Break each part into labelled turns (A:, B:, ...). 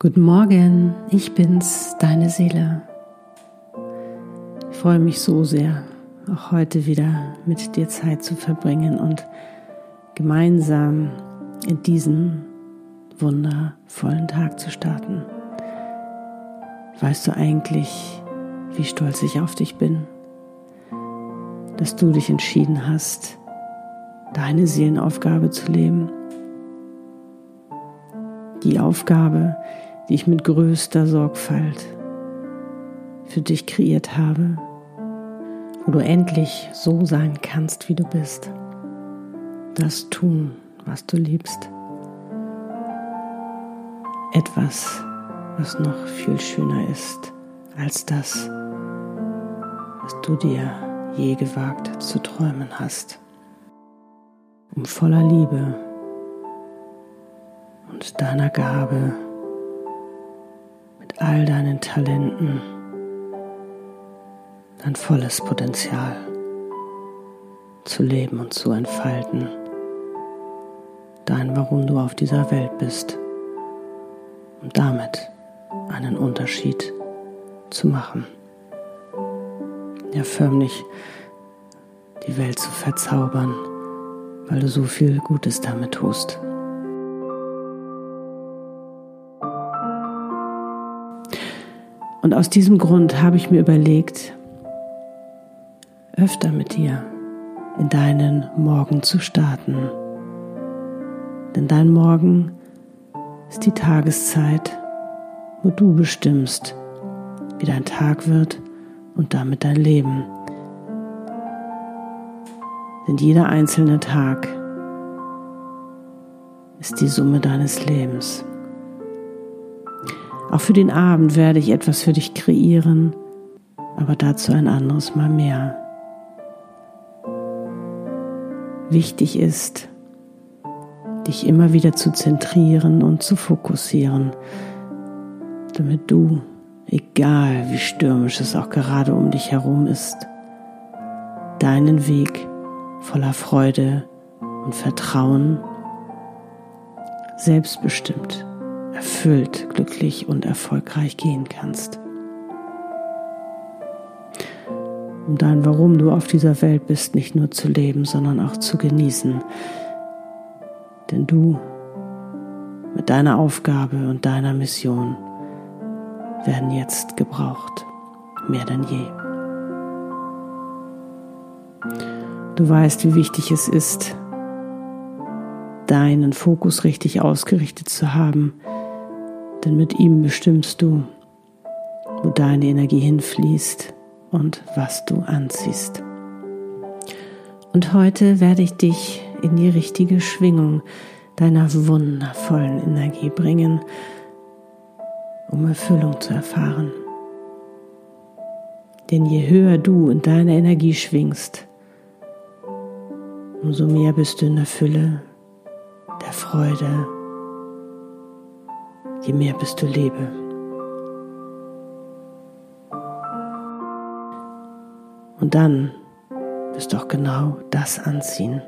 A: Guten Morgen, ich bin's, deine Seele. Ich freue mich so sehr, auch heute wieder mit dir Zeit zu verbringen und gemeinsam in diesen wundervollen Tag zu starten. Weißt du eigentlich, wie stolz ich auf dich bin, dass du dich entschieden hast, deine Seelenaufgabe zu leben? Die Aufgabe, die ich mit größter Sorgfalt für dich kreiert habe, wo du endlich so sein kannst, wie du bist. Das tun, was du liebst. Etwas, was noch viel schöner ist als das, was du dir je gewagt zu träumen hast. Um voller Liebe und deiner Gabe all deinen Talenten dein volles Potenzial zu leben und zu entfalten. Dein Warum du auf dieser Welt bist, um damit einen Unterschied zu machen. Ja, förmlich die Welt zu verzaubern, weil du so viel Gutes damit tust. Und aus diesem Grund habe ich mir überlegt, öfter mit dir in deinen Morgen zu starten. Denn dein Morgen ist die Tageszeit, wo du bestimmst, wie dein Tag wird und damit dein Leben. Denn jeder einzelne Tag ist die Summe deines Lebens. Auch für den Abend werde ich etwas für dich kreieren, aber dazu ein anderes Mal mehr. Wichtig ist, dich immer wieder zu zentrieren und zu fokussieren, damit du, egal wie stürmisch es auch gerade um dich herum ist, deinen Weg voller Freude und Vertrauen selbstbestimmt erfüllt, glücklich und erfolgreich gehen kannst. Um dein Warum du auf dieser Welt bist, nicht nur zu leben, sondern auch zu genießen. Denn du mit deiner Aufgabe und deiner Mission werden jetzt gebraucht, mehr denn je. Du weißt, wie wichtig es ist, deinen Fokus richtig ausgerichtet zu haben, denn mit ihm bestimmst du, wo deine Energie hinfließt und was du anziehst. Und heute werde ich dich in die richtige Schwingung deiner wundervollen Energie bringen, um Erfüllung zu erfahren. Denn je höher du in deiner Energie schwingst, umso mehr bist du in der Fülle, der Freude, je mehr bist du Lebe. Und dann wirst du auch genau das anziehen,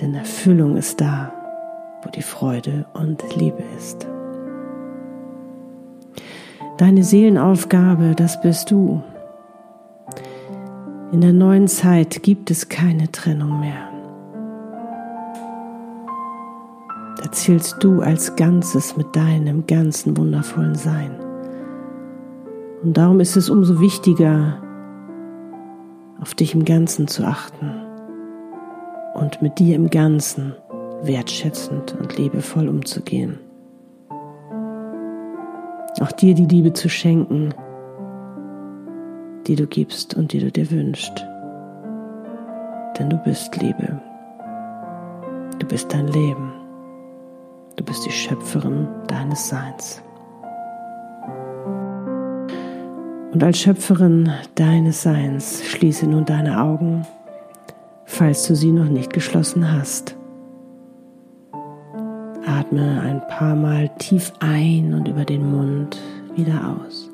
A: denn Erfüllung ist da, wo die Freude und Liebe ist. Deine Seelenaufgabe, das bist du. In der neuen Zeit gibt es keine Trennung mehr. zählst du als Ganzes mit deinem ganzen wundervollen Sein. Und darum ist es umso wichtiger, auf dich im Ganzen zu achten und mit dir im Ganzen wertschätzend und liebevoll umzugehen. Auch dir die Liebe zu schenken, die du gibst und die du dir wünschst. Denn du bist Liebe. Du bist dein Leben. Du bist die Schöpferin deines Seins. Und als Schöpferin deines Seins schließe nun deine Augen, falls du sie noch nicht geschlossen hast. Atme ein paar Mal tief ein und über den Mund wieder aus.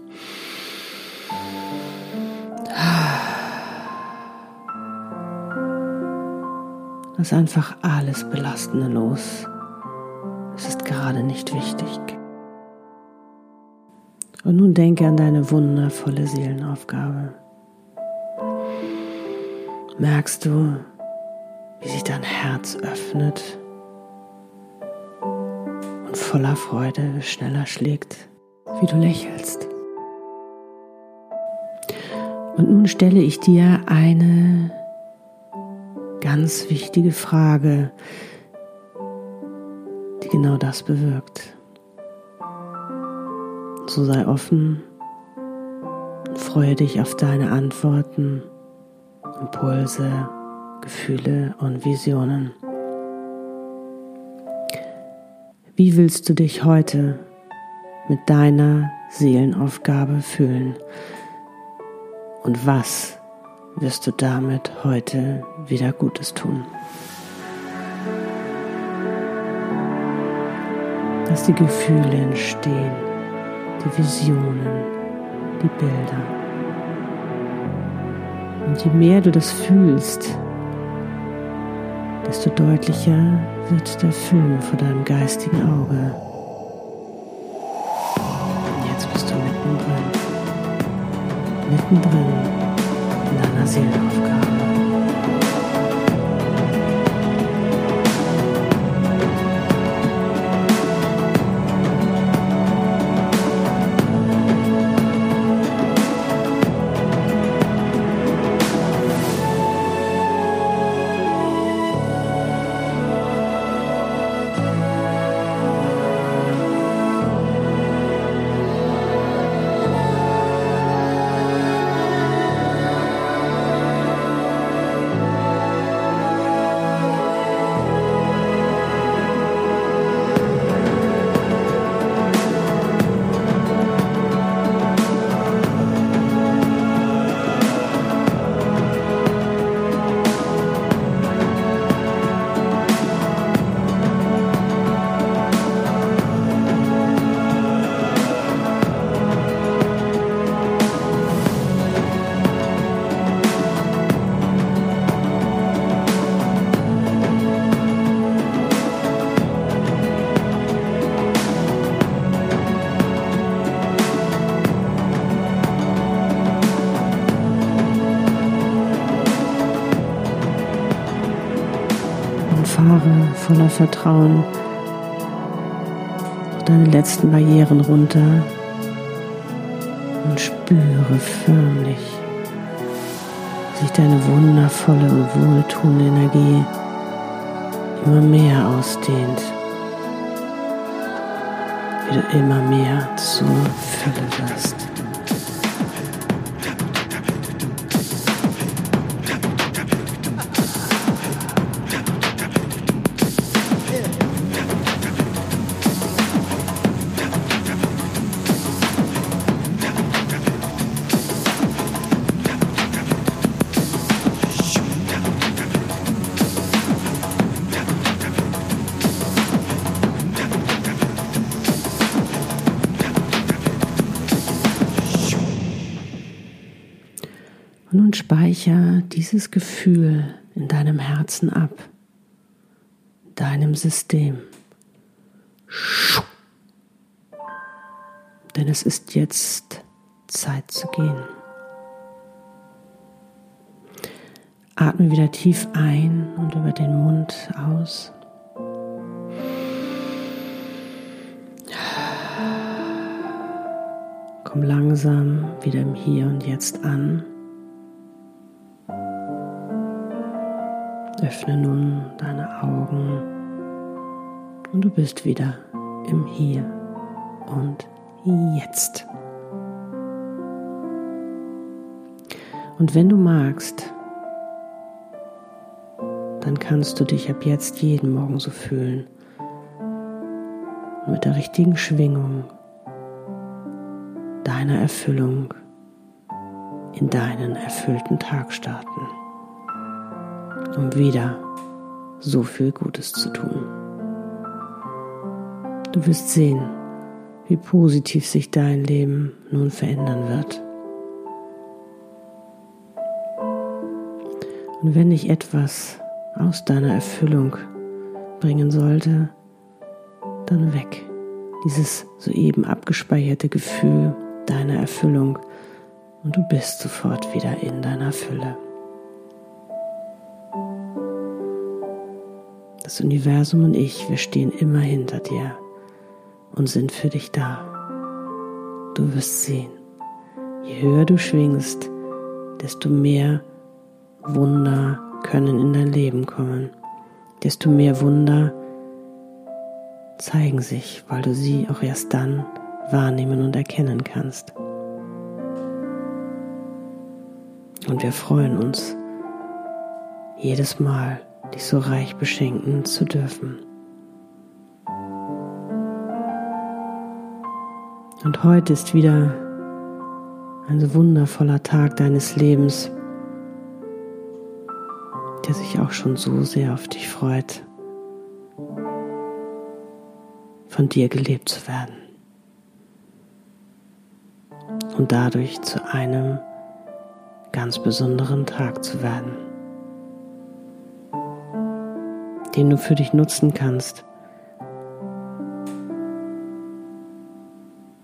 A: Lass einfach alles Belastende los. Es ist gerade nicht wichtig. Und nun denke an deine wundervolle Seelenaufgabe. Merkst du, wie sich dein Herz öffnet voller Freude schneller schlägt, wie du lächelst? Und nun stelle ich dir eine ganz wichtige Frage, die genau das bewirkt. So sei offen und freue dich auf deine Antworten, Impulse, Gefühle und Visionen. Wie willst du dich heute mit deiner Seelenaufgabe fühlen? Und was wirst du damit heute wieder Gutes tun? Dass die Gefühle entstehen die Visionen, die Bilder. Und je mehr du das fühlst, desto deutlicher wird der Film vor deinem geistigen Auge. Und jetzt bist du mittendrin, mittendrin in deiner Seelenaufgabe. Voller Vertrauen. Deine letzten Barrieren runter. Und spüre förmlich, wie sich deine wundervolle und wohltuende Energie immer mehr ausdehnt, wie du immer mehr zur Fülle wirst. Speicher dieses Gefühl in deinem Herzen ab, deinem System. Denn es ist jetzt Zeit zu gehen. Atme wieder tief ein und über den Mund aus. Komm langsam wieder im Hier und Jetzt an. Öffne nun deine Augen und du bist wieder im Hier und Jetzt. Und wenn du magst, dann kannst du dich ab jetzt jeden Morgen so fühlen. Mit der richtigen Schwingung deiner Erfüllung in deinen erfüllten Tag starten um wieder so viel Gutes zu tun. Du wirst sehen, wie positiv sich dein Leben nun verändern wird. Und wenn dich etwas aus deiner Erfüllung bringen sollte, dann weg. Dieses soeben abgespeicherte Gefühl deiner Erfüllung und du bist sofort wieder in deiner Fülle. Das Universum und ich, wir stehen immer hinter dir und sind für dich da. Du wirst sehen, je höher du schwingst, desto mehr Wunder können in dein Leben kommen, desto mehr Wunder zeigen sich, weil du sie auch erst dann wahrnehmen und erkennen kannst. Und wir freuen uns jedes Mal, dich so reich beschenken zu dürfen. Und heute ist wieder ein so wundervoller Tag deines Lebens, der sich auch schon so sehr auf dich freut, von dir gelebt zu werden und dadurch zu einem ganz besonderen Tag zu werden den du für dich nutzen kannst.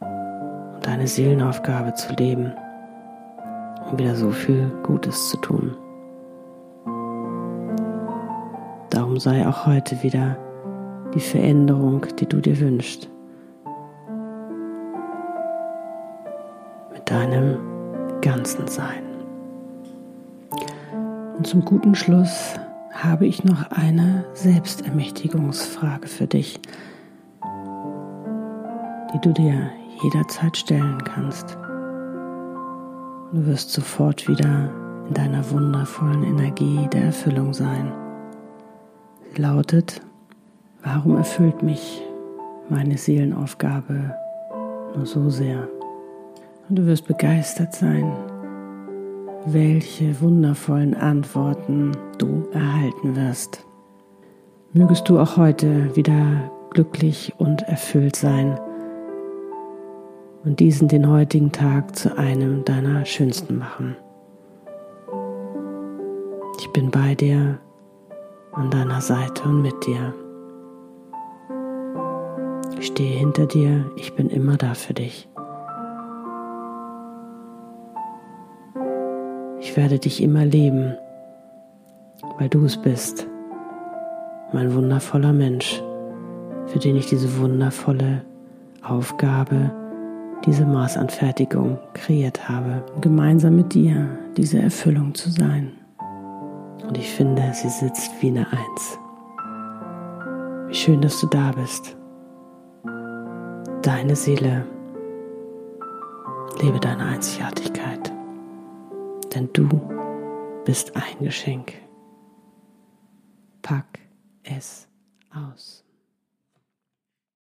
A: Um deine Seelenaufgabe zu leben, um wieder so viel Gutes zu tun. Darum sei auch heute wieder die Veränderung, die du dir wünschst. Mit deinem ganzen Sein. Und zum guten Schluss habe ich noch eine Selbstermächtigungsfrage für dich, die du dir jederzeit stellen kannst. Du wirst sofort wieder in deiner wundervollen Energie der Erfüllung sein. Sie lautet, warum erfüllt mich meine Seelenaufgabe nur so sehr? Und du wirst begeistert sein, welche wundervollen Antworten du erhalten wirst. Mögest du auch heute wieder glücklich und erfüllt sein und diesen den heutigen Tag zu einem deiner schönsten machen. Ich bin bei dir, an deiner Seite und mit dir. Ich stehe hinter dir, ich bin immer da für dich. Ich werde dich immer lieben, weil du es bist, mein wundervoller Mensch, für den ich diese wundervolle Aufgabe, diese Maßanfertigung kreiert habe, gemeinsam mit dir diese Erfüllung zu sein. Und ich finde, sie sitzt wie eine Eins. Wie schön, dass du da bist. Deine Seele, lebe deine Einzigartigkeit denn du bist ein Geschenk. Pack es aus.